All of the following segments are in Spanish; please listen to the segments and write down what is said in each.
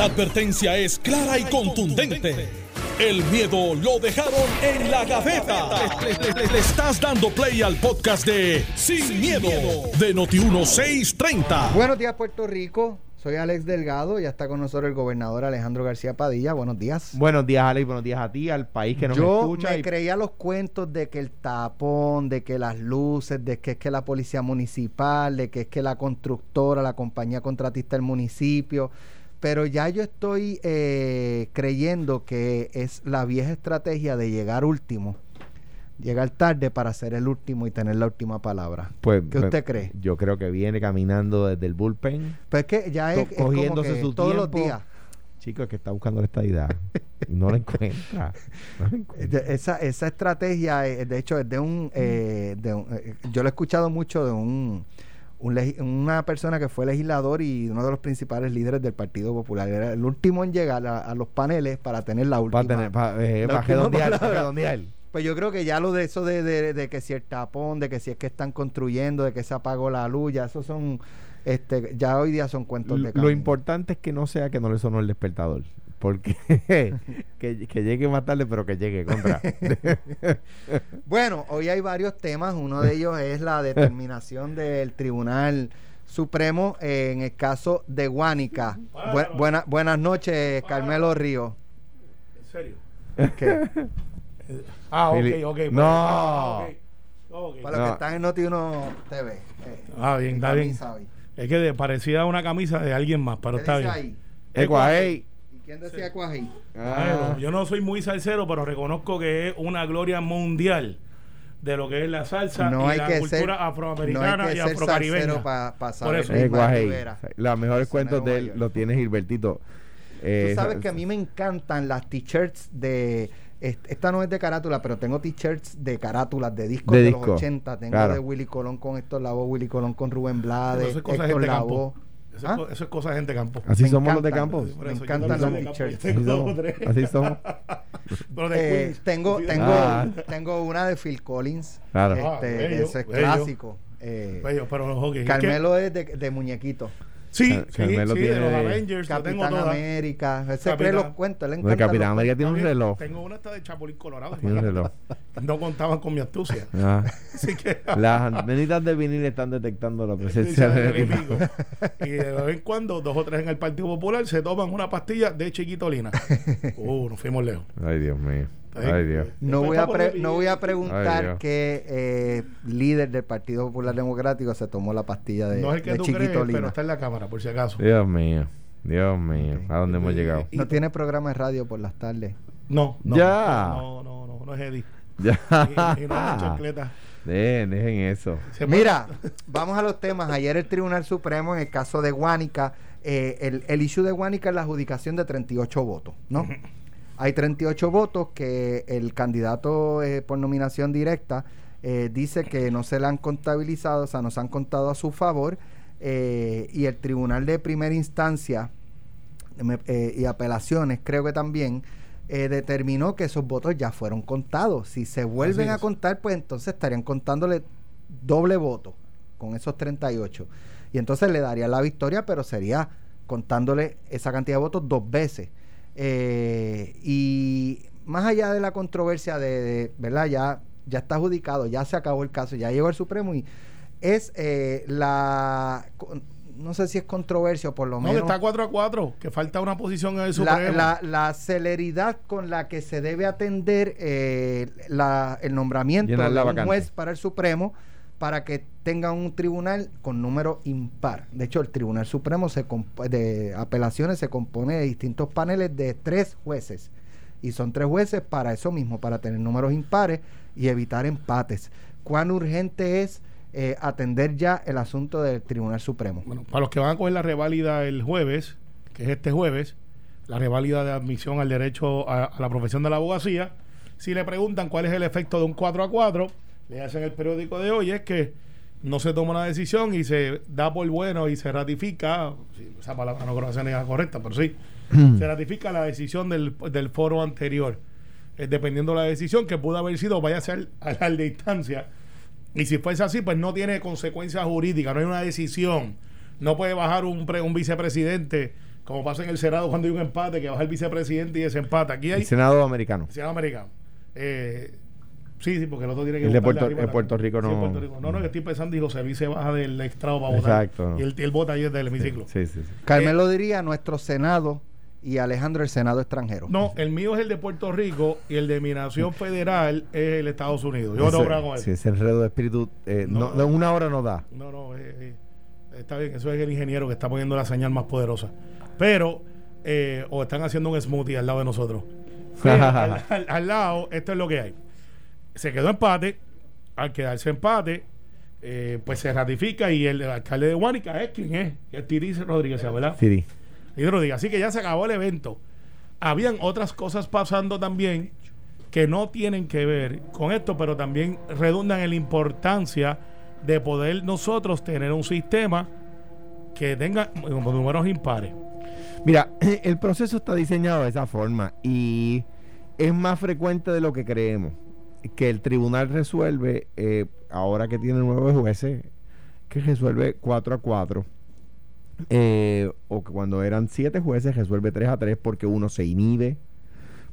La advertencia es clara y contundente. El miedo lo dejaron en la gaveta. Le, le- le- le estás dando play al podcast de Sin, miedo, de Noti1630. Buenos días, Puerto Rico. Soy Alex Delgado. Ya está con nosotros el gobernador Alejandro García Padilla. Buenos días. Buenos días, Alex. Buenos días a ti, al país que nos Yo escucha. me y- creía los cuentos de que el tapón, de que las luces, de que es que la policía municipal, de que es que la constructora, la compañía contratista del municipio. Pero ya yo estoy eh, creyendo que es la vieja estrategia de llegar último, llegar tarde para ser el último y tener la última palabra. pues, ¿Qué pues, usted cree? Yo creo que viene caminando desde el bullpen. Pues es que ya es, como cogiéndose que su todos los tiempo. días. Chico, es que está buscando la estadidad. y no la encuentra. No la encuentra. Esa, esa estrategia, eh, de hecho, es de un, eh, de un- eh, yo lo he escuchado mucho de un, un una persona que fue legislador y uno de los principales líderes del Partido Popular. Era el último en llegar a, a los paneles para tener la última. Para tener, para, eh, para redondear, para palabra. redondear. Pues yo creo que ya lo de eso de, de- de que si el tapón, de que si es que están construyendo, de que se apagó la luz, ya esos son, este, ya hoy día son cuentos de Lo camino. importante es que no sea que no le sonó el despertador. Porque que, que llegue más tarde, pero que llegue contra. Bueno, hoy hay varios temas. Uno de ellos es la determinación del Tribunal Supremo en el caso de Guánica. Bu- buena- buenas noches, Carmelo Río. ¿En serio? ¿Qué? Ah, ok, Fili- ok. No. Ah, ok. Ok. Para los No. que están en Noti 1 TV. eh, Ah, bien, está bien. hoy. Es que de- parecía una camisa de alguien más, pero ¿Qué está dice bien. ahí? ¿Y quién decía Cuají? Bueno, Ah. yo no soy muy salsero, pero reconozco que es una gloria mundial de lo que es la salsa No y hay la que cultura ser, no afroamericana hay y que afrocaribeña. para Por eso. Rivera. Los mejores cuentos de él los tiene Gilbertito. Eh, Tú sabes sa- que a mí me encantan las t-shirts de. est- Esta no es de carátula, pero tengo t-shirts de carátulas de discos De de, disco, los 80. Tengo claro. de Willy Colón con Héctor Lavoe, Willy Colón con Rubén Blades, es Héctor gente de campo. Eso, ¿Ah? es, co- eso es cosa de gente de campo. Así Me somos los de. Por me encantan los campo, t-shirts. Así somos. tres. Así somos. Pero de Eh, tengo, tengo, Ah. tengo una de Phil Collins. Claro. Este, Ah, bello, ese es bello. clásico. Eh, Bello, pero es que- Carmelo es de, de muñequito. Sí, Car- sí, Carmelo sí, de los Avengers, lo tengo Capitán todas. América. Él se Capitán- cree los cuentos. Le encanta Capitán los América tiene un reloj. Tengo una esta de Chapulín Colorado. Tiene un reloj. No contaban con mi astucia. Ah. Así que. Las antenitas de vinil están detectando la presencia de y pico. Y de vez en cuando, dos o tres en el Partido Popular se toman una pastilla de chiquitolina. Uh, nos fuimos lejos. Ay, Dios mío. Ay, Dios. No voy, a pre- no voy a Ay, preguntar Dios. qué eh, líder del Partido Popular Democrático se tomó la pastilla de, no es el que de tú crees, pero está en la cámara, por si acaso. Dios mío. Dios mío. ¿A dónde hemos llegado? No tiene programa de radio por las tardes. No, no. Ya. No, no, no, no es Eddie. Ya. Y, y no es chancleta. Dejen, dejen eso. Mira, vamos a los temas. Ayer el Tribunal Supremo, en el caso de Guánica, eh, el, el issue de Guánica es la adjudicación de 38 votos, ¿no? Hay 38 votos que el candidato eh, por nominación directa eh, dice que no se le han contabilizado, o sea, no se han contado a su favor, eh, y el Tribunal de Primera Instancia y apelaciones, creo que también, eh, determinó que esos votos ya fueron contados. Si se vuelven a contar, pues entonces estarían contándole doble voto con esos 38. Y entonces le daría la victoria, pero sería contándole esa cantidad de votos dos veces. Eh, y más allá de la controversia de, de, ¿verdad? Ya, ya está adjudicado, ya se acabó el caso, ya llegó el Supremo y es eh, la, no sé si es controversia o por lo No, menos está 4 a 4, que falta una posición en el la, Supremo. la, la celeridad con la que se debe atender eh, la- el nombramiento de la un juez para el Supremo para que tenga un tribunal con número impar. De hecho, el Tribunal Supremo se de apelaciones se compone de distintos paneles de tres jueces. Y son tres jueces para eso mismo, para tener números impares y evitar empates. ¿Cuán urgente es eh, atender ya el asunto del Tribunal Supremo? Bueno, para los que van a coger la reválida el jueves, que es este jueves, la reválida de admisión al derecho a, a la profesión de la abogacía, si le preguntan cuál es el efecto de un 4 a 4, le hacen el periódico de hoy, es que no se toma una decisión y se da por bueno y se ratifica, esa palabra no creo que sea ni la correcta, pero sí, se ratifica la decisión del, del foro anterior, eh, dependiendo de la decisión que pudo haber sido, vaya a ser a la de instancia, y si fuese así, pues no tiene consecuencias jurídicas, no hay una decisión. No puede bajar un, pre- un vicepresidente como pasa en el Senado cuando hay un empate, que baja el vicepresidente y desempata. Aquí hay El Senado americano. Senado americano. Eh, sí, sí, porque el otro tiene que El de Puerto- arriba en Puerto también. Rico Sí, no- Puerto Rico. No, no, que estoy pensando y José Luis se baja del extrado para votar. Exacto. Y él, él vota ahí desde el hemiciclo. Sí, sí, sí. Carmelo diría nuestro Senado y Alejandro el Senado extranjero. No, el mío es el de Puerto Rico y el de mi nación federal es el Estados Unidos. Yo no con eso. sí, ese enredo de espíritu, eh, No, no, no. de una hora no da. No, no, eh, eh, está bien. Eso es el ingeniero que está poniendo la señal más poderosa. Pero, eh, o están haciendo un smoothie al lado de nosotros. Pero, al, al- al lado, esto es lo que hay. Se quedó empate. Al quedarse empate, eh, pues se ratifica y el alcalde de Guánica es quien es. Es Tirice Rodríguez, ¿verdad? Sí, Y Rodríguez. Así que ya se acabó el evento. Habían otras cosas pasando también que no tienen que ver con esto, pero también redundan en la importancia de poder nosotros tener un sistema que tenga números impares. Mira, el proceso está diseñado de esa forma y es más frecuente de lo que creemos. Que el tribunal resuelve, eh, ahora que tiene nueve jueces, que resuelve 4 a 4. eh, o que cuando eran siete jueces resuelve 3 a 3 porque uno se inhibe,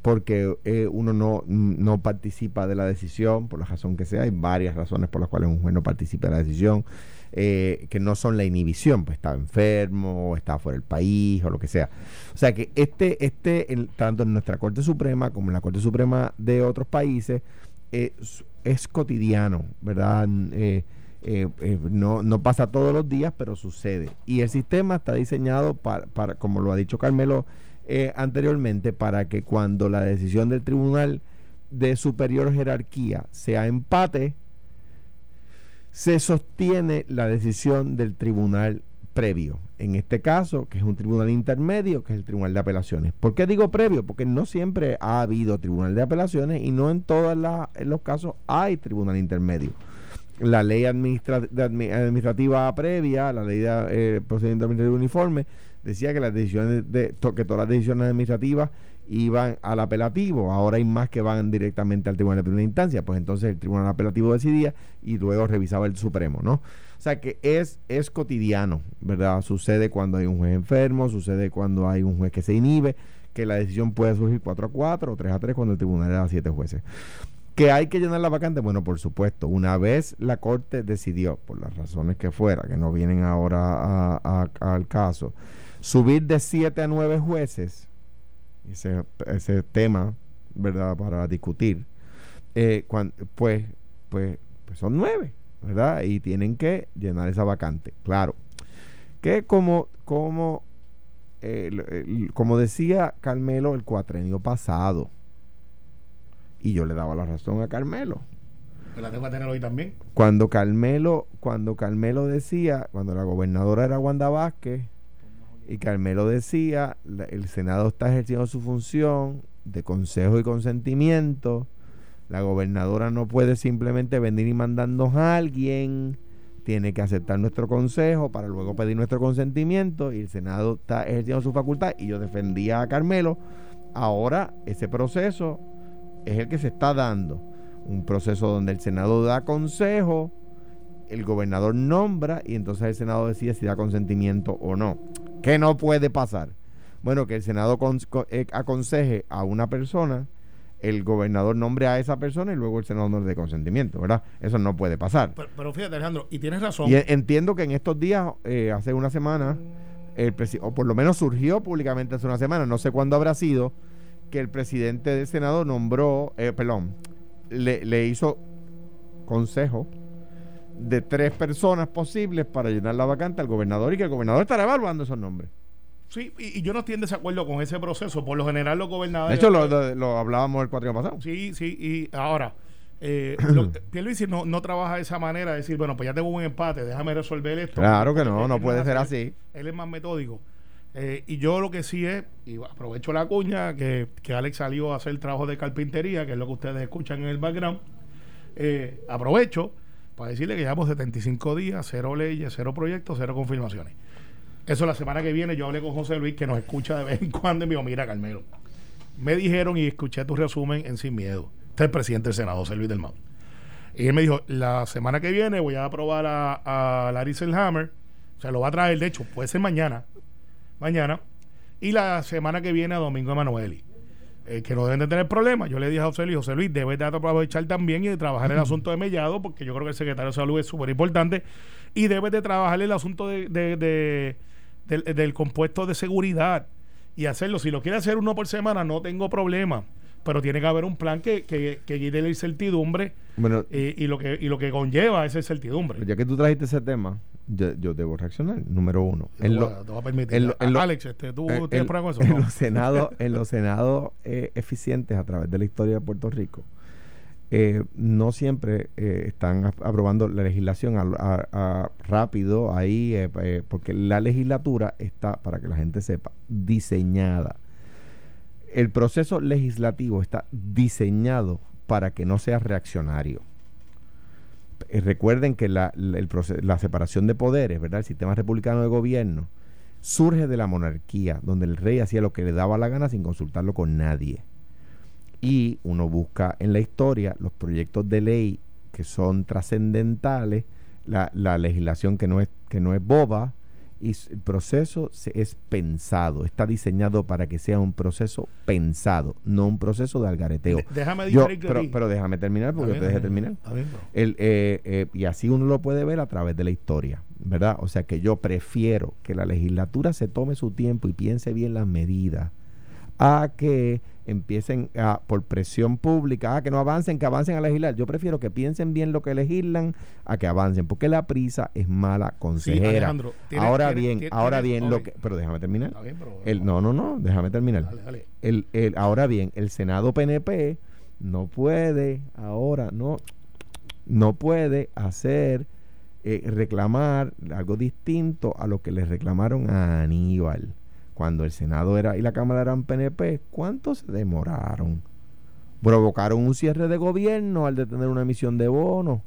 porque eh, uno no, no participa de la decisión, por la razón que sea. Hay varias razones por las cuales un juez no participa de la decisión, eh, que no son la inhibición, pues está enfermo, o está fuera del país, o lo que sea. O sea que este, este tanto en nuestra Corte Suprema como en la Corte Suprema de otros países, eh, s- es cotidiano, ¿verdad? Eh, eh, eh, no, no pasa todos los días, pero sucede. Y el sistema está diseñado para, para como lo ha dicho Carmelo anteriormente, para que cuando la decisión del tribunal de superior jerarquía sea empate, se sostiene la decisión del tribunal previo. En este caso, que es un tribunal intermedio, que es el tribunal de apelaciones. ¿Por qué digo previo? Porque no siempre ha habido tribunal de apelaciones y no en todos los casos hay tribunal intermedio. La ley administra- administrativa previa, la ley de eh, procedimiento administrativo uniforme, decía que las decisiones de, que todas las decisiones administrativas iban al apelativo. Ahora hay más que van directamente al tribunal de primera instancia. Pues entonces el tribunal apelativo decidía y luego revisaba el Supremo, ¿no? O sea que es, es cotidiano, ¿verdad? Sucede cuando hay un juez enfermo, sucede cuando hay un juez que se inhibe, que la decisión puede surgir 4 a 4 o 3 a 3 cuando el tribunal era 7 jueces. ¿Que hay que llenar la vacante? Bueno, por supuesto. Una vez la Corte decidió, por las razones que fuera, que no vienen ahora a- al caso, subir de 7 a 9 jueces, ese, ese tema, ¿verdad?, para discutir, eh, cuan- pues, pues, pues son 9, ¿verdad? Y tienen que llenar esa vacante. Claro. Que como, como, eh, el- el- como decía Carmelo el cuatrenio pasado, y yo le daba la razón a Carmelo. Que la tengo que tener hoy también. Cuando Carmelo, cuando Carmelo decía, cuando la gobernadora era Wanda Vázquez, y Carmelo decía, la- el Senado está ejerciendo su función de consejo y consentimiento, la gobernadora no puede simplemente venir y mandarnos a alguien, tiene que aceptar nuestro consejo para luego pedir nuestro consentimiento, y el Senado está ejerciendo su facultad, y yo defendía a Carmelo, ahora ese proceso es el que se está dando un proceso donde el Senado da consejo, el gobernador nombra y entonces el Senado decide si da consentimiento o no. ¿Qué no puede pasar? Bueno, que el Senado eh, aconseje a una persona, el gobernador nombre a esa persona y luego el Senado no dé consentimiento, ¿verdad? Eso no puede pasar. Pero, pero fíjate, Alejandro, y tienes razón. Y e- entiendo que en estos días, eh, hace una semana, el o por lo menos surgió públicamente hace una semana, no sé cuándo habrá sido, que el presidente del Senado nombró, eh, perdón, le, le hizo consejo de tres personas posibles para llenar la vacante al gobernador y que el gobernador estará evaluando esos nombres. Sí, y, y yo no estoy en desacuerdo con ese proceso. Por lo general, los De gobernadores. hecho, lo, lo- lo hablábamos el cuatro pasado. Sí, sí, y ahora, eh, lo- Pierluisi no, no trabaja de esa manera, de decir, bueno, pues ya tengo un empate, déjame resolver esto. Claro que no, Él- no puede ser así. así. Él es más metódico. Eh, y yo lo que sí es, y aprovecho la cuña, que, que Alex salió a hacer trabajo de carpintería, que es lo que ustedes escuchan en el background. Eh, aprovecho para decirle que llevamos 75 días, cero leyes, cero proyectos, cero confirmaciones. Eso la semana que viene yo hablé con José Luis, que nos escucha de vez en cuando, y me dijo, mira, Carmelo, me dijeron y escuché tu resumen en Sin Miedo. Este es el presidente del Senado, José Luis del Mau. Y él me dijo, la semana que viene voy a aprobar a, a Larry Selhammer, se lo va a traer, de hecho, puede ser mañana, mañana, y la semana que viene a Domingo Emanueli. Eh, que no deben de tener problemas. Yo le dije a José Luis, José Luis, debes de aprovechar también y de trabajar el asunto de Mellado, porque yo creo que el secretario de salud es súper importante, y debes de trabajar el asunto de, de- de- del, del compuesto de seguridad y hacerlo. Si lo quiere hacer uno por semana, no tengo problema, pero tiene que haber un plan que, que, que quite la incertidumbre Bueno, eh, y, lo que, y lo que conlleva esa incertidumbre. ya que tú trajiste ese tema, yo, yo debo reaccionar. Número uno. En lo- a- te voy a permitir. en lo- en lo- Alex, este, ¿tú en- tienes en- con eso? en No. los senados, en los senados eh, eficientes a través de la historia de Puerto Rico, eh, no siempre eh, están ap- aprobando la legislación a- rápido ahí, eh, eh, porque la legislatura está, para que la gente sepa, diseñada. El proceso legislativo está diseñado para que no sea reaccionario. Recuerden que la, la separación de poderes, ¿verdad? El sistema republicano de gobierno surge de la monarquía, donde el rey hacía lo que le daba la gana sin consultarlo con nadie. Y uno busca en la historia los proyectos de ley que son trascendentales, la, la legislación que no es, que no es boba, y el proceso se- es pensado, está diseñado para que sea un proceso pensado, no un proceso de algareteo. Déjame Yo- pero, pero déjame terminar porque yo te dejé terminar. El, eh, eh, y así uno lo puede ver a través de la historia, ¿verdad? O sea que yo prefiero que la legislatura se tome su tiempo y piense bien las medidas a que empiecen a, por presión pública, a que no avancen, que avancen a legislar. Yo prefiero que piensen bien lo que legislan a que avancen, porque la prisa es mala Sí, consejera. Alejandro, tienes- ahora tienes- bien, tienes- ahora bien, lo que, pero déjame terminar. Está bien, pero- El, no, no, no, déjame terminar. Dale, dale. El, el- ahora bien, el Senado PNP no puede, ahora no, no puede hacer, eh, reclamar algo distinto a lo que le reclamaron a Aníbal. Cuando el Senado era y la Cámara eran PNP, ¿cuánto se demoraron? Provocaron un cierre de gobierno al detener una emisión de bonos.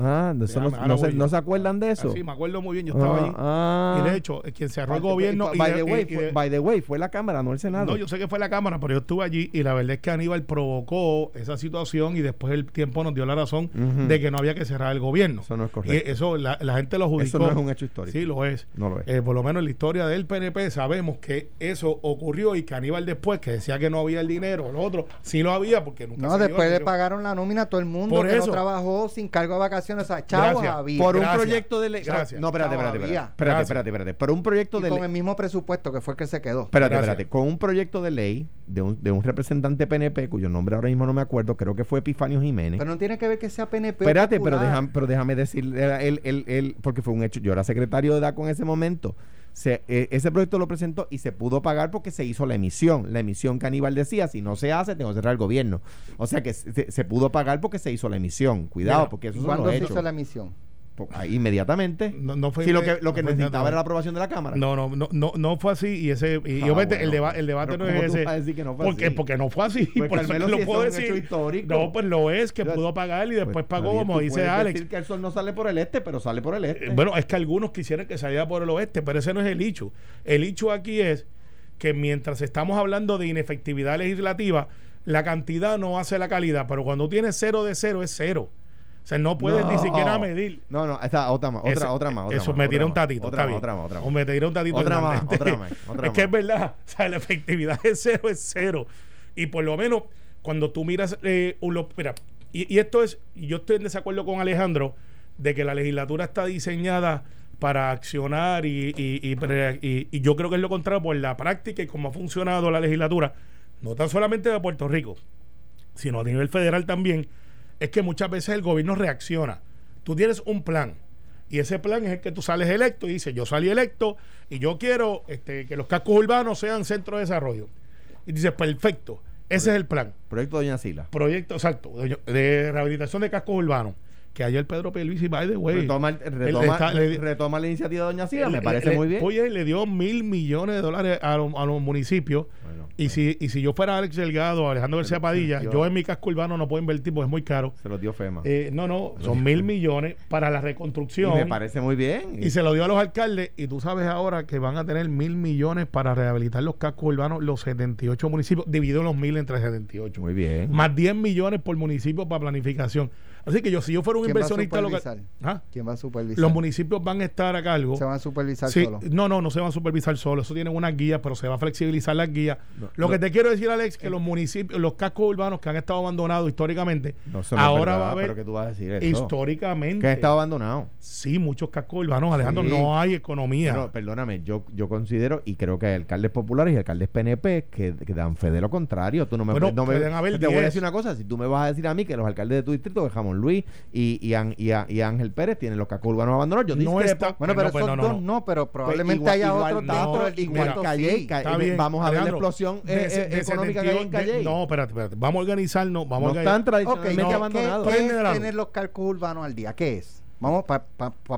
Ah, no, Déjame, no se, no se acuerdan de eso. Ah, sí, me acuerdo muy bien, yo estaba Ah, allí. ah. Y de hecho, eh, quien cerró el gobierno. y by the way, y- y fue- by the way, fue la Cámara, no el Senado. No, yo sé que fue la Cámara, pero yo estuve allí y la verdad es que Aníbal provocó esa situación y después el tiempo nos dio la razón de que no había que cerrar el gobierno. Eso no es Y correcto. eso la, la gente lo adjudicó. Eso no es un hecho histórico. Sí, lo es. No lo es. Eh, por lo menos en la historia del PNP sabemos que eso ocurrió y que Aníbal después, que decía que no había el dinero, lo otro, sí lo había porque nunca No, se dio, después le pagaron la nómina a todo el mundo Por que eso. no trabajó sin cargo de vacaciones. Gracias. por un Gracias. proyecto de ley. Gracias. No, espérate, espérate, espérate. Espérate, espérate, espérate. Por un proyecto Y de con ley. el mismo presupuesto que fue el que se quedó. Espérate, Gracias. espérate. Con un proyecto de ley de un, de un representante PNP, cuyo nombre ahora mismo no me acuerdo, creo que fue Epifanio Jiménez. Pero no tiene que ver que sea PNP. Espérate, pero déjame, pero déjame decir, él, él- él- porque fue un hecho. Yo era secretario de DACO en ese momento. Se- eh, ese proyecto lo presentó y se pudo pagar porque se hizo la emisión. La emisión que Aníbal decía, si no se hace, tengo que cerrar el gobierno. O sea que se, se pudo pagar porque se hizo la emisión. Cuidado, Mira, porque eso ¿Cuándo se hizo la emisión? Inmediatamente. No, no fue si lo que, lo que no necesitaba era la aprobación de la Cámara. No, no, no, no, no fue así y ese y, Ah, obviamente el, bueno. deba- el debate no ¿cómo es ese. no fue porque, así? porque no fue así. Pues, por eso lo si eso puedo decir. No, pues lo es que pudo pagar y después Pues, pagó, como dice Alex. decir que el sol no sale por el este, pero sale por el este. Eh, Bueno, es que algunos quisieran que saliera por el oeste, pero ese no es el hecho. El hecho aquí es que mientras estamos hablando de inefectividad legislativa, la cantidad no hace la calidad, pero cuando tienes cero de cero es cero. O sea, no puedes ni siquiera medir. No, no, esta otra más, otra, otra más. Otra Eso más, me tira un tatito, Otra está más, bien. otra más, otra O más. me tira un tatito. Otra más, otra más, otra es que es verdad. O sea, la efectividad es cero, es cero. Y por lo menos, cuando tú miras eh, mira, y, y esto es, yo estoy en desacuerdo con Alejandro, de que la legislatura está diseñada para accionar y- y yo creo que es lo contrario por la práctica y cómo ha funcionado la legislatura, no tan solamente de Puerto Rico, sino a nivel federal también, es que muchas veces el gobierno reacciona. Tú tienes un plan y ese plan es el que tú sales electo y dices, yo salí electo y yo quiero este, que los cascos urbanos sean centro de desarrollo. Y dices, perfecto, ese es el plan. Proyecto Doña Sila. Proyecto, exacto, de, de rehabilitación de cascos urbanos. Que ayer Pedro Pierluisi, by the way, Retoma, él retoma, está- le- retoma la iniciativa de Doña Sila, me parece muy bien. Oye, le dio mil millones de dólares a, los- a los municipios. Bueno, Y si, y si yo fuera Alex Delgado o Alejandro García Padilla, yo- yo en mi casco urbano no puedo invertir porque es muy caro. se lo dio FEMA. Eh, no, no, son mil millones para la Y reconstrucción. me parece muy bien. Y se lo dio a los alcaldes. Y tú sabes ahora que van a tener mil millones para rehabilitar los cascos urbanos, los 78 municipios, dividido los mil entre 78. Muy bien. Más 10 millones por municipio para planificación. Así que yo, si yo fuera un ¿Quién va a inversionista local, supervisar? ¿Ah? ¿Quién va a supervisar? los municipios van a estar a cargo. se van a supervisar Sí, solo. no, no, no se van a supervisar solo. Eso tienen unas guías, pero se va a flexibilizar las guías. No, Lo no. que te quiero decir, Alex, que los municipios, los cascos urbanos que han estado abandonados históricamente, No, ahora verdad, va a haber pero que tú vas a decir eso. históricamente. Que ha estado abandonado. Sí, muchos cascos urbanos, Alejandro, Sí. no hay economía. Pero, perdóname, yo, yo considero y creo que hay alcaldes populares y alcaldes PNP que, que dan fe de lo contrario. Tú no me, Bueno, no me- haber te voy a 10. decir una cosa, si tú me vas a decir a mí que los alcaldes de tu distrito, de Luis y, y, An- y, a- y Ángel Pérez tienen los cascos urbanos abandonados, yo No discrepo. está- Bueno, pero no, pues esos no, dos no. pero Pues probablemente igual- haya igual otros no, dentro del igual distrito, Calle, sí. Bien, vamos a ver la explosión eh, de- eh, de económica que hay en 72 de- Calle. No, espérate, espérate. Vamos a organizarnos. Vamos no a están tradicionalmente no, ¿qué- abandonados. ¿qué, es tener los cascos urbanos al día? ¿Qué es? Vamos, para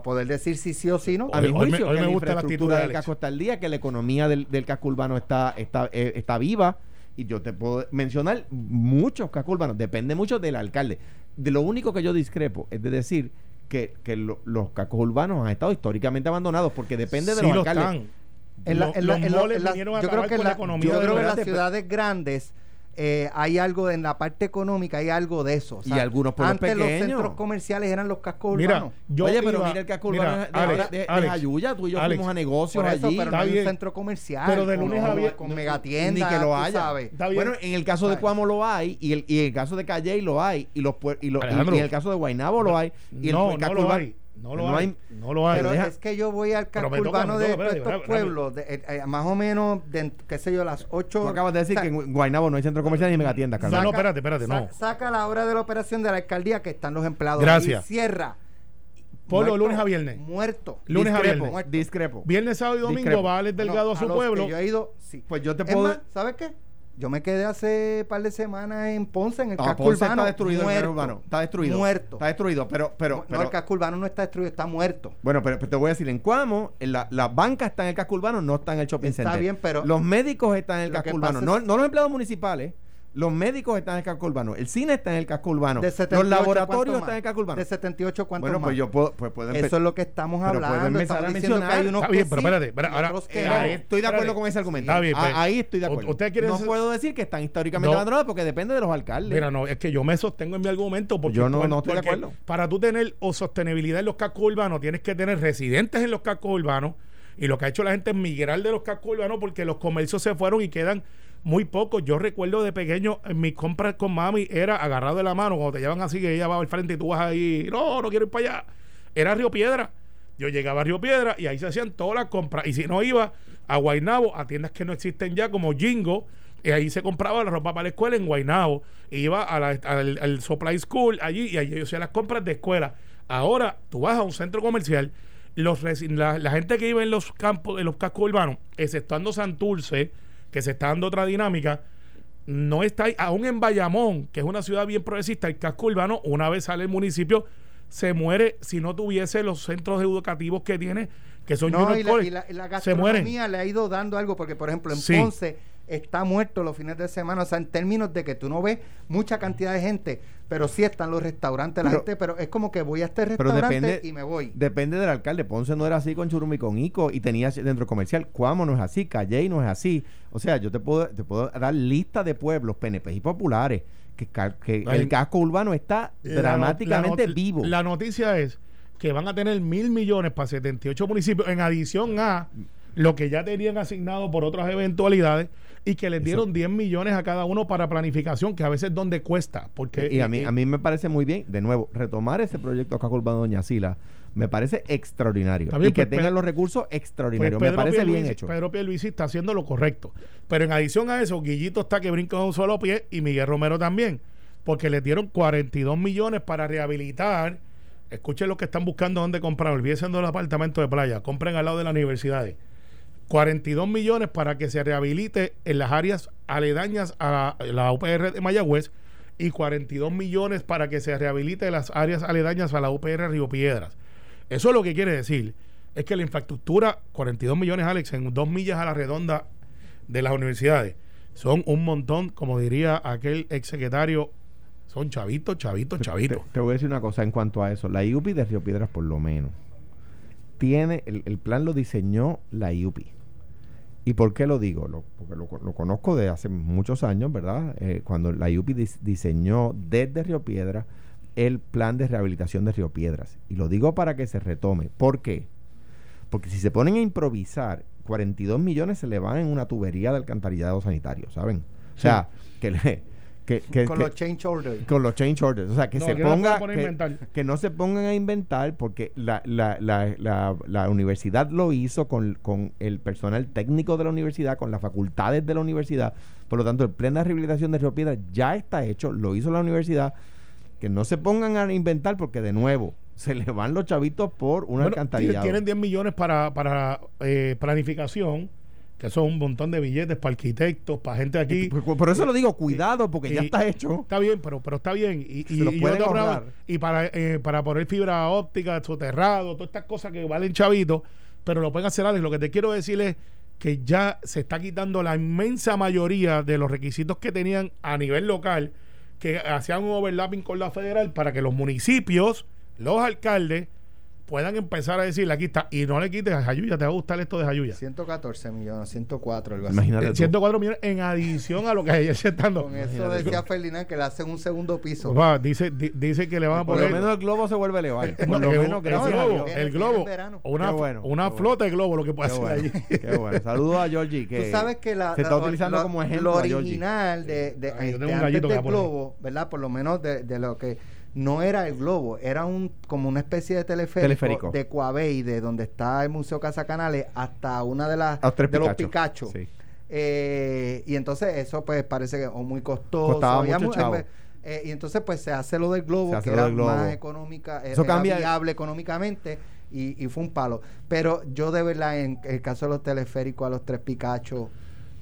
poder decir si sí o sí no. A mi hoy juicio, me- hoy que me la gusta la actitud infraestructura de del casco está al día, que la economía del, del casco urbano está, está, eh, está viva. Y yo te puedo mencionar muchos cascos urbanos. Depende mucho del alcalde. De lo único que yo discrepo es de decir que, que lo- los cascos urbanos han estado históricamente abandonados porque depende de Sí los lo alcaldes. están. En la- Los- en la- los en la- moles en la- vinieron a yo creo acabar que con la, economía yo de creo que en los las ciudades grandes eh, hay algo en la parte económica, hay algo de eso. O sea, Y algunos pueblos antes los centros comerciales eran los cascos Mira, urbanos. yo Oye, pero iba- mira el casco mira, urbano de, Alex, de, de Alex, Jayuya. Tú y yo Alex, fuimos a negocios eso, allí. pero no está hay un bien. centro comercial. Pero de con- lunes a vier- con no- megatiendas, ni que lo haya. sabes. Está bien. Bueno, en el caso de. Cuamo lo hay, y, el, y en el caso de Calle lo hay, y los puer- y, lo- y- en el caso de Guaynabo lo hay, y el, no, el no casco lo urbano- hay. No lo No hay. hay- No lo hay. Pero deja- es que yo voy al casco toca, urbano de toca, estos espérate, pueblos, de- eh, eh, más o menos, de, qué sé yo, las 8... Tú acabas de decir que en Guaynabo no hay centro comercial ni megatiendas, No, Carlos. no, espérate, espérate, no. Saca la hora de la operación de la alcaldía que están los empleados. Gracias. Y cierra. Muerto, lunes a viernes. Muerto. Lunes a viernes. discrepo. Viernes, sábado y domingo Discrepo. va Alex Delgado No, a su pueblo. yo he ido, sí. Pues yo te puedo... más, ¿sabes qué? Yo me quedé hace par de semanas en Ponce, en el No, casco Ponce urbano. está destruido muerto, casco urbano. Está destruido. Muerto. Está destruido, pero... pero, no, pero el casco urbano no está destruido, está muerto. Bueno, pero, pero te voy a decir, en Cuamo, en la, la banca está en el casco urbano, no está en el shopping Está center. bien, pero- Los médicos están en el casco urbano, no, no los empleados municipales. Los médicos están en el casco urbano, el cine está en el casco urbano, De 78, los laboratorios ¿cuántos están en el casco urbano. De 78, ¿cuántos Bueno, más? pues yo puedo, pues puedo empe- Eso es lo que estamos Pero pueden hablando. empezar Estamos a diciendo que hay mencionar. unos Está bien, que pero sí espérate, ahora- que Eh, no. ahí estoy de acuerdo Espérate. con ese argumento. Está bien, Ah, pues, ahí estoy de acuerdo. usted quiere no puedo decir que están históricamente No. abandonados porque depende de los alcaldes. Mira, no, es que yo me sostengo en mi argumento porque Yo no- no estoy de acuerdo. Para tú tener o sostenibilidad en los cascos urbanos, tienes que tener residentes en los cascos urbanos. Y lo que ha hecho la gente es migrar de los cascos urbanos porque los comercios se fueron y quedan muy pocos. Yo recuerdo de pequeño, en mis compras con mami era agarrado de la mano, cuando te llevan así, que ella va al frente y tú vas ahí, no, no quiero ir para allá. Era Río Piedra. Yo llegaba a Río Piedra y ahí se hacían todas las compras. Y si no iba a Guaynabo, a tiendas que no existen ya, como Jingo, y ahí se compraba la ropa para la escuela en Guaynabo. Iba a la- al, al Supply School allí y allí yo hacía las compras de escuela. Ahora tú vas a un centro comercial, los la, la gente que vive en los campos, en los cascos urbanos, exceptuando Santurce, que se está dando otra dinámica, no está ahí, aún en Bayamón, que es una ciudad bien progresista, el casco urbano, una vez sale el municipio, se muere si no tuviese los centros educativos que tiene, que son No, y la, y la- y la se mueren. gastronomía le ha ido dando algo, porque por ejemplo en Sí. Ponce está muerto los fines de semana, o sea, en términos de que tú no ves mucha cantidad de gente, pero sí están los restaurantes, la Pero- gente, pero es como que voy a este Pero restaurante depende, y me voy. depende del alcalde. Ponce no era así con Churumi con Ico y tenía centro comercial. Cuamo no es así, Calley no es así. O sea, yo te puedo, te puedo dar lista de pueblos PNP y populares que, que Ay. el casco urbano está La dramáticamente la not- vivo. La noticia es que van a tener mil millones para 78 municipios, en adición a lo que ya tenían asignado por otras eventualidades y que les dieron 10 millones a cada uno para planificación, que a veces es donde cuesta. Porque, y a mí, eh, a mí me parece muy bien, de nuevo, retomar ese proyecto urbano de Doña Sila me parece extraordinario. Bien, y que pues, tengan los recursos Pues extraordinarios. me Pedro parece bien hecho. Pedro Pierluisi está haciendo lo correcto. Pero en adición a eso, Guillito está que brinca de un solo pie y Miguel Romero también. Porque le dieron 42 millones para rehabilitar. Escuchen los que están buscando dónde comprar. Olvídense del apartamento de playa. Compren al lado de las universidades. 42 millones para que se rehabilite en las áreas aledañas a la, la UPR de Mayagüez y 42 millones para que se rehabilite en las áreas aledañas a la UPR Río Piedras. Eso lo que quiere decir es que la infraestructura, 42 millones, Alex, en dos millas a la redonda de las universidades, son un montón, como diría aquel exsecretario, son chavitos, chavitos, chavitos. Te, te voy a decir una cosa en cuanto a eso. La IUPI de Río Piedras, por lo menos, tiene, el, el plan lo diseñó la IUPI. ¿Y por qué lo digo? Lo- porque lo, lo conozco de hace muchos años, ¿verdad? Eh, cuando la IUPI dis- diseñó desde Río Piedras el plan de rehabilitación de Río Piedras. Y lo digo para que se retome. ¿Por qué? Porque si se ponen a improvisar, 42 millones se le van en una tubería de alcantarillado sanitario, ¿saben? O sea, que le, que, que- con que- los change orders. con los change orders. O sea, que No, se no ponga. a que, inventar. que no se pongan a inventar porque la, la, la, la, la universidad lo hizo con, con el personal técnico de la universidad, con las facultades de la universidad. Por lo tanto, el plan de rehabilitación de Río Piedra ya está hecho, lo hizo la universidad. Que no se pongan a inventar porque, de nuevo, se le van los chavitos por un Bueno, alcantarillado. Tienen 10 millones para, para eh, planificación, que eso es un montón de billetes para arquitectos, para gente aquí. Por, por eso lo digo, cuidado, porque ya está hecho. Está bien, pero, pero está bien. Y, y, y yo te hablaba- para, eh, para poner fibra óptica, soterrado, todas estas cosas que valen chavitos, pero lo pueden hacer Alex. Lo que te quiero decir es que ya se está quitando la inmensa mayoría de los requisitos que tenían a nivel local, que hacían un overlapping con la federal para que los municipios, los alcaldes, puedan empezar a decirle aquí está, y no le quites a Jayuya, te va a gustar esto de Jayuya. 114 millones, 104, algo así. Imagínate Eh, tú. 104 millones en adición a lo que ayer se están dando. Con eso decía Ferdinand que le hacen un segundo piso. Papá, dice, di- dice que le van a Por poner lo menos el globo se vuelve a elevar. No, Por lo el- menos, el, globo, el globo, una, bueno, una flota de globo lo que puede Qué hacer bueno, allí. qué bueno. Saludos a Georgie. Que Tú sabes que la, se está la- utilizando como lo ejemplo. original de, de- Ay, este, antes del por globo, ¿verdad? Por lo menos de, de lo que no era el globo, era un como una especie de teleférico, Teleférico. de Coabey, de donde está el Museo Casa Canales, hasta una de las de los. Sí. Eh, y entonces eso pues parece que o muy costoso. Costaba había mucho mu- chavo. eh, y entonces pues se hace lo del globo, que era globo. más económica, Eso era cambia- viable económicamente y, y fue un palo. Pero yo de verdad en el caso de los teleféricos a los tres Picachos,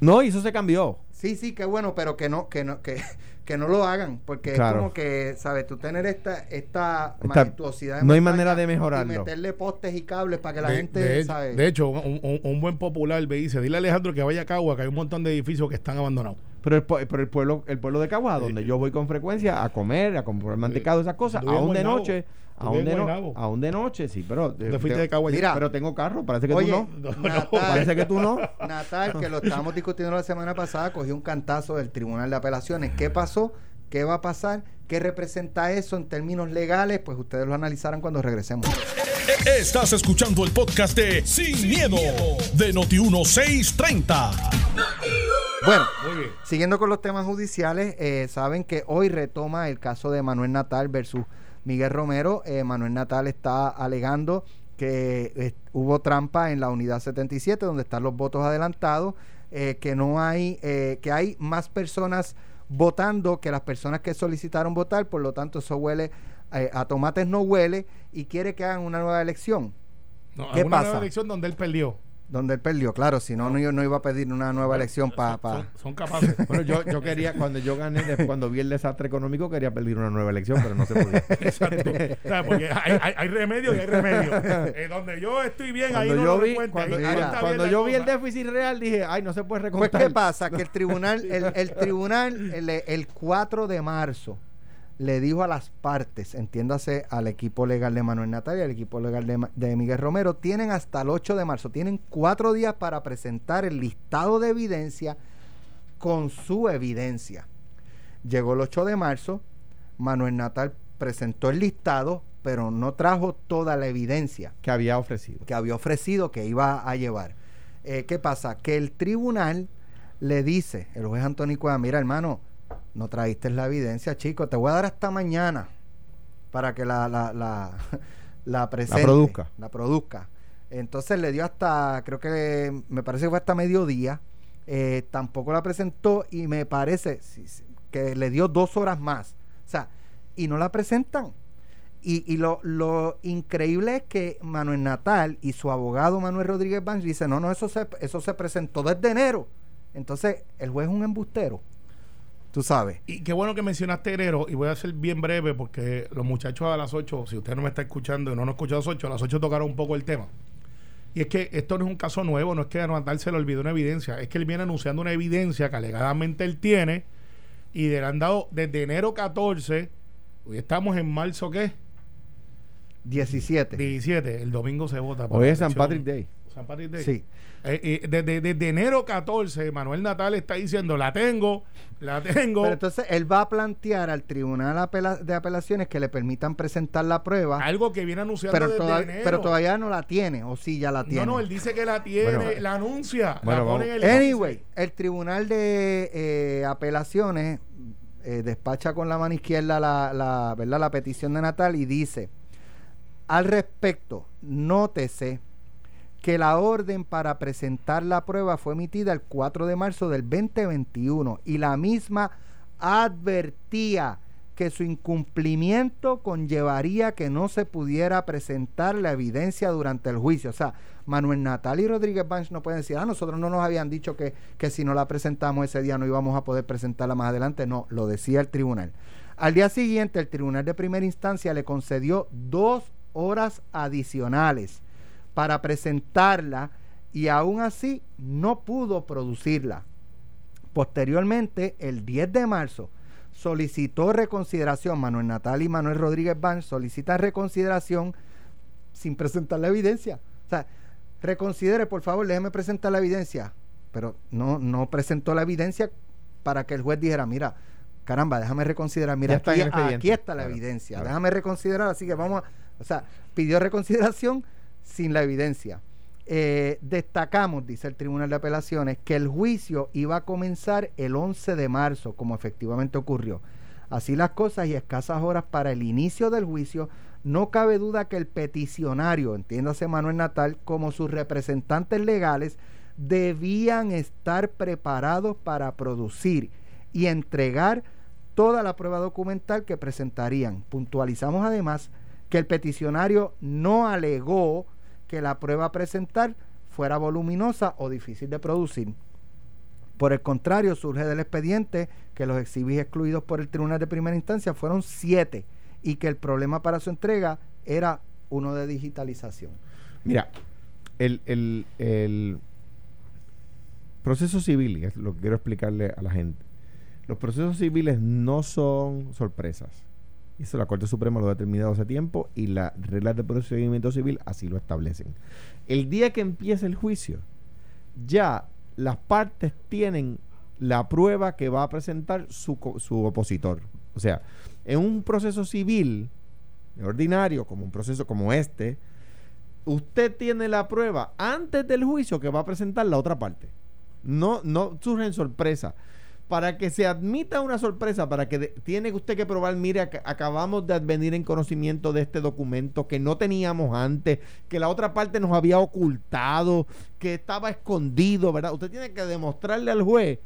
No, y eso se cambió. Sí, sí, qué bueno, pero que no, que no, que, que no lo hagan, porque Claro. es como que, ¿sabes? Tú tener esta, esta Esta- majestuosidad. no hay manera de Y mejorarlo. meterle postes y cables para que la De, gente, de hecho, ¿sabes? de hecho, un, un- un buen popular me dice, dile a Alejandro que vaya a Cagua, que hay un montón de edificios que están abandonados. Pero el, pero el pueblo el pueblo de Caguá, donde yo voy con frecuencia a comer, a comprar mantecado, esas cosas, aún de noche, aún de, no- aún de noche, sí, pero... Te fuiste de Cagua Mira, pero tengo carro, parece que Oye, tú no. No, no, Natal, Parece que tú no. Natal, que lo estábamos discutiendo la semana pasada, cogió un cantazo del Tribunal de Apelaciones. ¿Qué pasó? ¿Qué va a pasar? ¿Qué representa eso en términos legales? Pues ustedes lo analizarán cuando regresemos. Estás escuchando el podcast de Sin, miedo, de Noti1630. Bueno, Muy bien. Siguiendo con los temas judiciales, eh, saben que hoy retoma el caso de Manuel Natal versus Miguel Romero. Eh, Manuel Natal está alegando que eh, hubo trampa en la unidad 77, donde están los votos adelantados, eh, que no hay, eh, que hay más personas votando que las personas que solicitaron votar, por lo tanto eso huele a tomates no huele y quiere que hagan una nueva elección No, ¿Qué una pasa? nueva elección donde él perdió. Donde él perdió, claro, si no, no, yo no iba a pedir una nueva elección para... Son, son capaces. Bueno, yo, yo quería, cuando yo gané, cuando vi el desastre económico, quería pedir una nueva elección, pero no se podía. Exacto. O sea, porque hay, hay, hay remedio y hay remedio. Eh, donde yo estoy bien, ahí no yo lo vi, recuente. cuando, Mira, yo vi el déficit real, dije, ay, no se puede Pues. ¿qué pasa? Que el tribunal, el, el tribunal, el, el 4 de marzo, le dijo a las partes, entiéndase al equipo legal de Manuel Natal y al equipo legal de, Miguel Romero, tienen hasta el 8 de marzo, tienen cuatro días para presentar el listado de evidencia con su evidencia. Llegó el 8 de marzo, Manuel Natal presentó el listado, pero no trajo toda la evidencia Que había ofrecido. que había ofrecido que iba a llevar. Eh, ¿Qué pasa? Que el tribunal le dice, el juez Antonio Cueva, mira hermano, no trajiste la evidencia, chico, te voy a dar hasta mañana para que la, la, la, la presente, produzca. La produzca. Entonces le dio hasta, creo que me parece que fue hasta mediodía, eh, tampoco la presentó y me parece que le dio dos horas más. O sea, y no la presentan. Y, y lo, lo increíble es que Manuel Natal y su abogado Manuel Rodríguez Banks dicen, no, no, eso se, eso se presentó desde enero. Entonces, el juez es un embustero. Tú sabes. Y qué bueno que mencionaste Herero, y voy a ser bien breve porque los muchachos a las 8, si usted no me está escuchando y no nos escucha a las 8, a las 8 tocaron un poco el tema. Y es que esto no es un caso nuevo, no es que a Natal se le olvidó una evidencia, es que él viene anunciando una evidencia que alegadamente él tiene y le han dado desde enero 14, hoy estamos en marzo, ¿qué? 17. 17, el domingo se vota. Hoy es San. Patrick Day. Partir de ahí. Sí. Eh, eh, desde, desde enero 14, Manuel Natal está diciendo, la tengo, la tengo. Pero entonces él va a plantear al Tribunal Apela- de Apelaciones que le permitan presentar la prueba, algo que viene anunciando pero, desde toda- enero. pero todavía no la tiene, o sí ya la tiene. No, no, él dice que la tiene, Bueno, la anuncia, bueno, la pone en el Anyway, el Tribunal de eh, Apelaciones eh, despacha con la mano izquierda la, la, ¿verdad? la petición de Natal y dice, al respecto, nótese que la orden para presentar la prueba fue emitida el 4 de marzo del 2021 y la misma advertía que su incumplimiento conllevaría que no se pudiera presentar la evidencia durante el juicio. O sea, Manuel Natal y Rodríguez Banch no pueden decir, ah, nosotros no nos habían dicho que, que si no la presentamos ese día no íbamos a poder presentarla más adelante. No, lo decía el tribunal. Al día siguiente, el tribunal de primera instancia le concedió dos horas adicionales para presentarla y aún así no pudo producirla. Posteriormente, el 10 de marzo, solicitó reconsideración. Manuel Natal y Manuel Rodríguez Banch solicitan reconsideración sin presentar la evidencia. O sea, reconsidere, por favor, déjeme presentar la evidencia. Pero no, no presentó la evidencia para que el juez dijera, mira, caramba, déjame reconsiderar. Mira, está aquí, está la Claro, evidencia. claro. Déjame reconsiderar. Así que vamos a. O sea, pidió reconsideración sin la evidencia. Eh, destacamos, dice el Tribunal de Apelaciones, que el juicio iba a comenzar el 11 de marzo, como efectivamente ocurrió. Así las cosas y escasas horas para el inicio del juicio, no cabe duda que el peticionario, entiéndase Manuel Natal, como sus representantes legales, debían estar preparados para producir y entregar toda la prueba documental que presentarían. Puntualizamos además que el peticionario no alegó que la prueba a presentar fuera voluminosa o difícil de producir. Por el contrario, surge del expediente que los exhibis excluidos por el Tribunal de Primera Instancia fueron siete y que el problema para su entrega era uno de digitalización. Mira, el, el, el proceso civil, es lo que quiero explicarle a la gente, los procesos civiles no son sorpresas. Eso la Corte Suprema lo ha determinado hace tiempo y las reglas de procedimiento civil así lo establecen. El día que empiece el juicio, ya las partes tienen la prueba que va a presentar su, su opositor. O sea, en un proceso civil ordinario, como un proceso como este, usted tiene la prueba antes del juicio que va a presentar la otra parte. No, no surgen sorpresas. Para que se admita una sorpresa, para que tiene usted que probar, mire, ac- acabamos de advenir en conocimiento de este documento que no teníamos antes, que la otra parte nos había ocultado, que estaba escondido, ¿verdad? Usted tiene que demostrarle al juez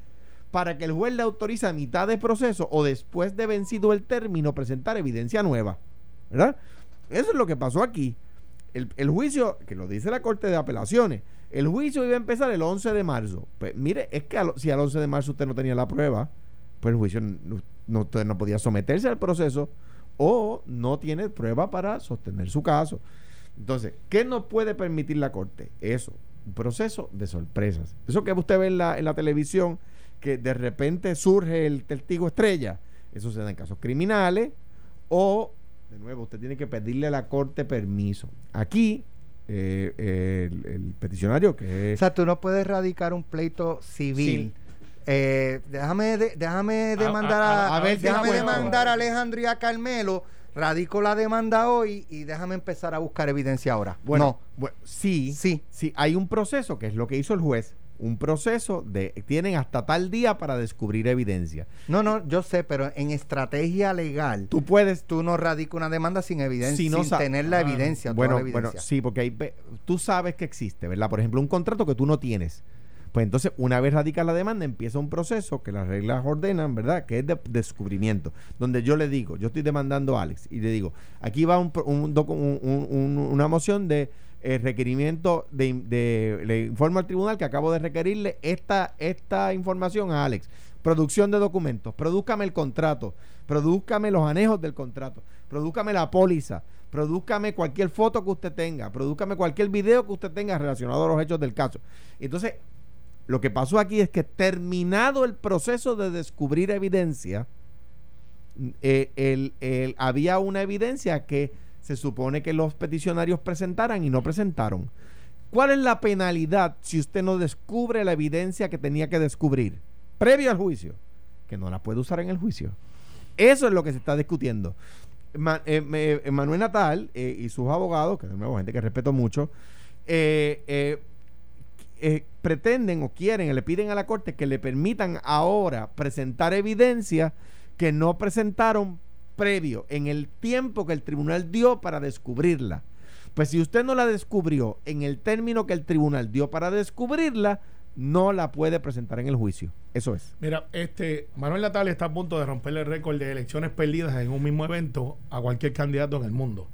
para que el juez le autorice a mitad de proceso o después de vencido el término presentar evidencia nueva, ¿verdad? Eso es lo que pasó aquí. El juicio, que lo dice la Corte de Apelaciones, el juicio iba a empezar el 11 de marzo. Pues mire, es que si al 11 de marzo usted no tenía la prueba, pues el juicio no, usted no podía someterse al proceso o no tiene prueba para sostener su caso. Entonces, ¿qué no puede permitir la Corte? Eso, un proceso de sorpresas. Eso que usted ve en la, en la televisión, que de repente surge el testigo estrella, eso se da en casos criminales o, de nuevo, usted tiene que pedirle a la Corte permiso. Aquí, eh, eh, el, el peticionario, que O sea, tú no puedes radicar un pleito civil. Eh, déjame de- déjame demandar a, a- a ver si déjame demandar a Alejandro y a Carmelo, radico la demanda hoy y déjame empezar a buscar evidencia ahora. Bueno, bueno, sí, Sí. sí, hay un proceso que es lo que hizo el juez, un proceso de tienen hasta tal día para descubrir evidencia. no, no, yo sé, pero en estrategia legal, tú, Tú puedes no radicas una demanda sin evidencia, Si no sin tener la Ah, evidencia, toda bueno, la bueno, evidencia. sí, porque hay, tú sabes que existe, ¿verdad? Por ejemplo, un contrato que tú no tienes. Pues entonces, una vez radicas la demanda, empieza un proceso que las reglas ordenan, ¿verdad? Que es de descubrimiento. Donde yo le digo, yo estoy demandando a Alex y le digo, aquí va un- un- una moción de eh, requerimiento de- le informo al tribunal que acabo de requerirle esta, esta información a Alex. Producción de documentos, produzcame el contrato, produzcame los anejos del contrato, produzcame la póliza, produzcame cualquier foto que usted tenga, produzcame cualquier video que usted tenga relacionado a los hechos del caso. Entonces, lo que pasó aquí es que terminado el proceso de descubrir evidencia, eh, el- el- había una evidencia que se supone que los peticionarios presentaran y no presentaron. ¿Cuál es la penalidad si usted no descubre la evidencia que tenía que descubrir previo al juicio? Que no la puede usar en el juicio. Eso es lo que se está discutiendo. Eh, eh, Manuel Natal eh, y sus abogados, que de nuevo gente que respeto mucho, pretenden o quieren, le piden a la Corte que le permitan ahora presentar evidencia que no presentaron previo en el tiempo que el tribunal dio para descubrirla. Pues si usted no la descubrió en el término que el tribunal dio para descubrirla, no la puede presentar en el juicio. Eso es. Mira, este Manuel Natal está a punto de romper el récord de elecciones perdidas en un mismo evento a cualquier candidato en el mundo.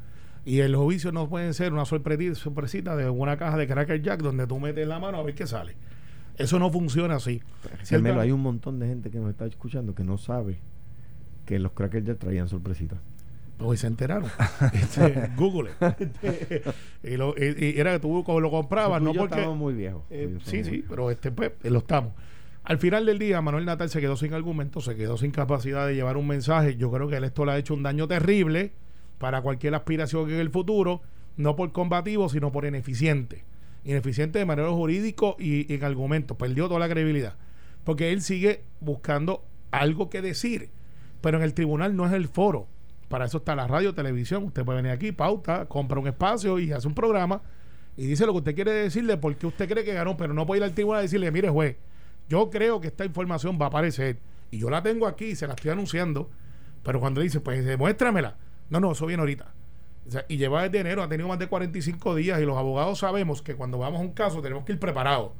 Y el juicio no puede ser una sorpresita de una caja de Cracker Jack donde tú metes la mano a ver qué sale. Eso no funciona así. hay un montón de gente que nos está escuchando que no sabe que los Cracker Jack traían sorpresitas. Hoy se enteraron. Este, Google. Este, y, lo, y, era que tú lo comprabas, no porque. Estamos muy viejos. Eh, sí, sí, pero este, pues, lo estamos. Al final del día, Manuel Natal se quedó sin argumento, se quedó sin capacidad de llevar un mensaje. Yo creo que él esto le ha hecho un daño terrible para cualquier aspiración en el futuro, no por combativo, sino por ineficiente. Ineficiente de manera jurídico y, y en argumentos. Perdió toda la credibilidad. Porque él sigue buscando algo que decir, pero en el tribunal no es el foro. Para eso está la radio, televisión. Usted puede venir aquí, pauta, compra un espacio y hace un programa y dice lo que usted quiere decirle porque usted cree que ganó, pero no puede ir al tribunal y decirle, mire juez, yo creo que esta información va a aparecer y yo la tengo aquí se la estoy anunciando, pero cuando dice, pues demuéstramela, no, no, eso viene ahorita. y lleva desde enero, ha tenido más de 45 días y los abogados sabemos que cuando vamos a un caso tenemos que ir preparados.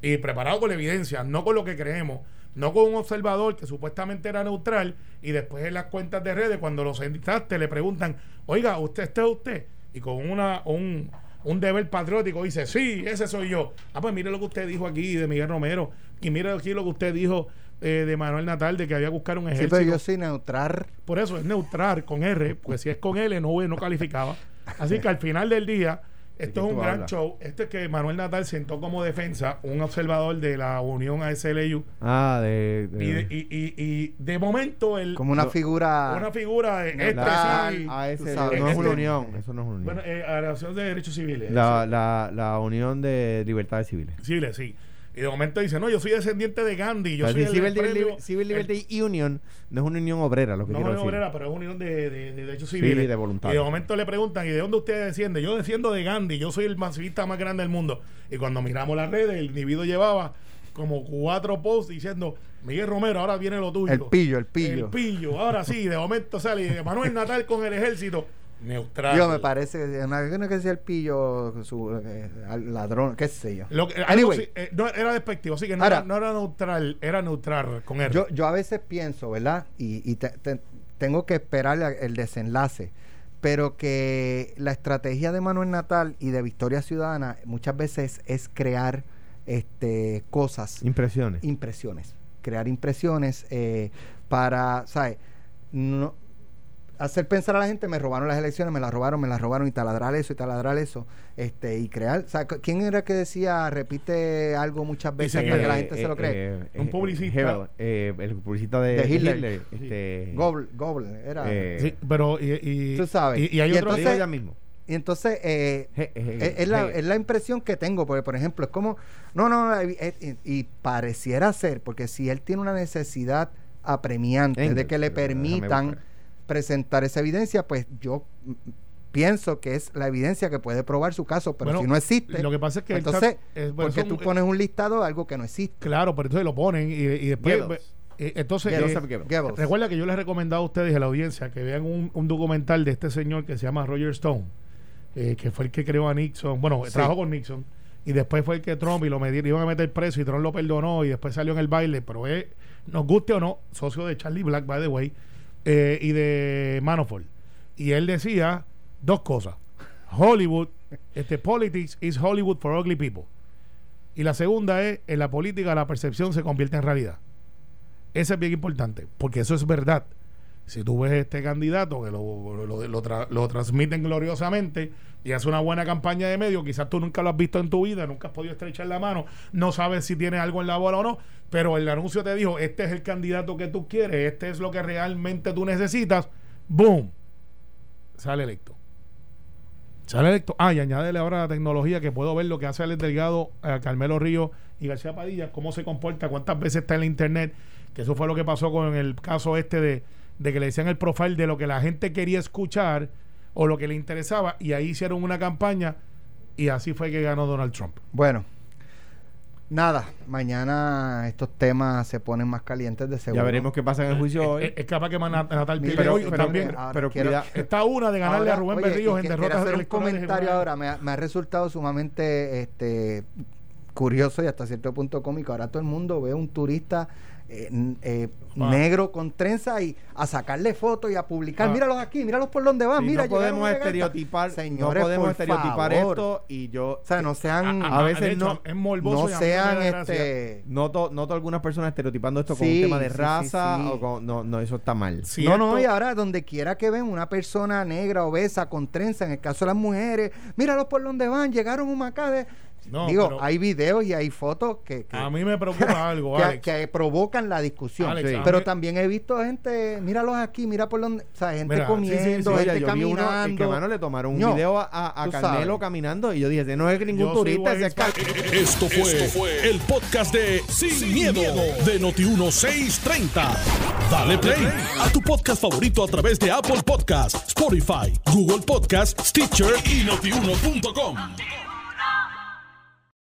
Y preparados con la evidencia, no con lo que creemos no con un observador que supuestamente era neutral y después en las cuentas de redes cuando los entrevistaste le preguntan, oiga, ¿usted este es usted? Y con una un, un deber patriótico dice, sí, ese soy yo. Ah, pues mire lo que usted dijo aquí de Miguel Romero y mire aquí lo que usted dijo eh, de Manuel Natal de que había que buscar un ejército. Sí, pero yo soy neutral. Por eso es neutral con R, pues si es con L no, no calificaba. Así que al final del día esto es un gran show. Este es que Manuel Natal sentó como defensa un observador de la Unión ASLU. Ah, de. Y, y, y, de momento. el Como una figura. Una figura. Este sí. ASLU, no es una unión. Eso no es una unión. Bueno, eh, a la de Derechos Civiles. La, la, la Unión de Libertades Civiles. Civiles, sí. Y de momento dice, no, yo soy descendiente de Gandhi. Yo soy Civil, Civil Liberty Union no es una unión obrera, lo que no quiero decir. No es obrera, pero es una unión de, de, de derechos civiles. Sí, de voluntad. Y de momento le preguntan, ¿y de dónde usted desciende? Yo desciendo de Gandhi, yo soy el masivista más grande del mundo. Y cuando miramos las redes, el individuo llevaba como cuatro posts diciendo, Miguel Romero, ahora viene lo tuyo. El pillo, el pillo. El pillo, ahora sí, de momento sale Manuel Natal con el ejército neutral. Yo me parece que una que decía el pillo, su eh, ladrón, qué sé yo. Lo anyway, eh, no, era despectivo, así que no, era, no, era, neutral, era neutral con él. Yo, yo a veces pienso, ¿verdad? Y, y tengo que esperar el desenlace, pero que la estrategia de Manuel Natal y de Victoria Ciudadana muchas veces es crear este cosas. Impresiones. Impresiones. Crear impresiones eh, para, ¿sabes? No, hacer pensar a la gente, me robaron las elecciones, me las robaron, me las robaron y taladrar eso y taladrar eso, este y crear, ¿quién era que decía repite algo muchas veces para que la gente se lo cree? Eh, eh, un publicista, eh, el publicista de, Hitler, este, Goble, era. sí, pero y, tú sabes, y, hay otro entonces, mismo. Y entonces es, la, es, la, impresión que tengo, porque por ejemplo es como, no, no, y, pareciera ser, porque si él tiene una necesidad apremiante de que le permitan presentar esa evidencia, pues yo pienso que es la evidencia que puede probar su caso, pero si no existe, lo que pasa es que entonces, porque tú pones un listado de algo que no existe. Claro, pero entonces lo ponen y, después... Eh, entonces, eh, recuerda que yo les he recomendado a ustedes y a la audiencia que vean un, documental de este señor que se llama Roger Stone, eh, que fue el que creó a Nixon, bueno, trabajó con Nixon, y después fue el que Trump y lo iban a meter preso y Trump lo perdonó y después salió en el baile, pero es, nos guste o no, socio de Charlie Black, by the way, eh, y de Manafort. Y él decía dos cosas. Hollywood, este politics is Hollywood for ugly people. Y la segunda es, en la política la percepción se convierte en realidad. Eso es bien importante, porque eso es verdad. Si tú ves este candidato que lo, lo, lo, transmiten gloriosamente y hace una buena campaña de medio, quizás tú nunca lo has visto en tu vida, nunca has podido estrechar la mano, no sabes si tiene algo en la bola o no, pero el anuncio te dijo, este es el candidato que tú quieres, este es lo que realmente tú necesitas, ¡boom! Sale electo. Sale electo. Ah, y añádele ahora la tecnología que puedo ver lo que hace Alex Delgado, eh, Carmelo Río y García Padilla, cómo se comporta, cuántas veces está en la internet, que eso fue lo que pasó con el caso este de, de que le decían el profile de lo que la gente quería escuchar o lo que le interesaba, y ahí hicieron una campaña y así fue que ganó Donald Trump. Bueno, nada, mañana estos temas se ponen más calientes de seguro. Ya veremos qué pasa en el juicio hoy. es- es capaz que Natal Mira, pero- hoy pero- también. ahora pero quiero- Está una de ganarle Ahora, a Rubén oye, Berríos en derrotas hacer un comentario en- ahora. Me ha, me ha resultado sumamente este, curioso y hasta cierto punto cómico. Ahora todo el mundo ve un turista eh, eh, Ah. negro con trenza y a sacarle fotos y a publicar. Ah. Míralos aquí, míralos por donde van. Sí, mira, no podemos estereotipar, Señores, no podemos estereotipar favor. esto y yo O sea, no sean, a veces hecho, no- es no sean este. noto, noto algunas personas estereotipando esto con Sí, un tema de sí, raza sí. o con, no, no, eso está mal. Sí, no, no, y ahora donde quiera que ven una persona negra, obesa, con trenza, en el caso de las mujeres, míralos por donde van, llegaron un macade. No, Digo, pero- hay videos y hay fotos que, que, A mí me preocupa algo, que- Alex. que provocan la discusión. Alex, Sí. a Pero mí- también he visto gente, míralos aquí, mira por donde, o sea, gente Mira, sí, sí, sí, comiendo, Oye, gente yo vi uno caminando. que mano le tomaron un No, video a, a, a Carmelo sabes. caminando y yo dije, ese no es ningún Yo turista, ese es Esto fue, el podcast de Sin, miedo, de Noti1630. Dale play a tu podcast favorito a través de Apple Podcasts, Spotify, Google Podcasts, Stitcher y notiuno.com.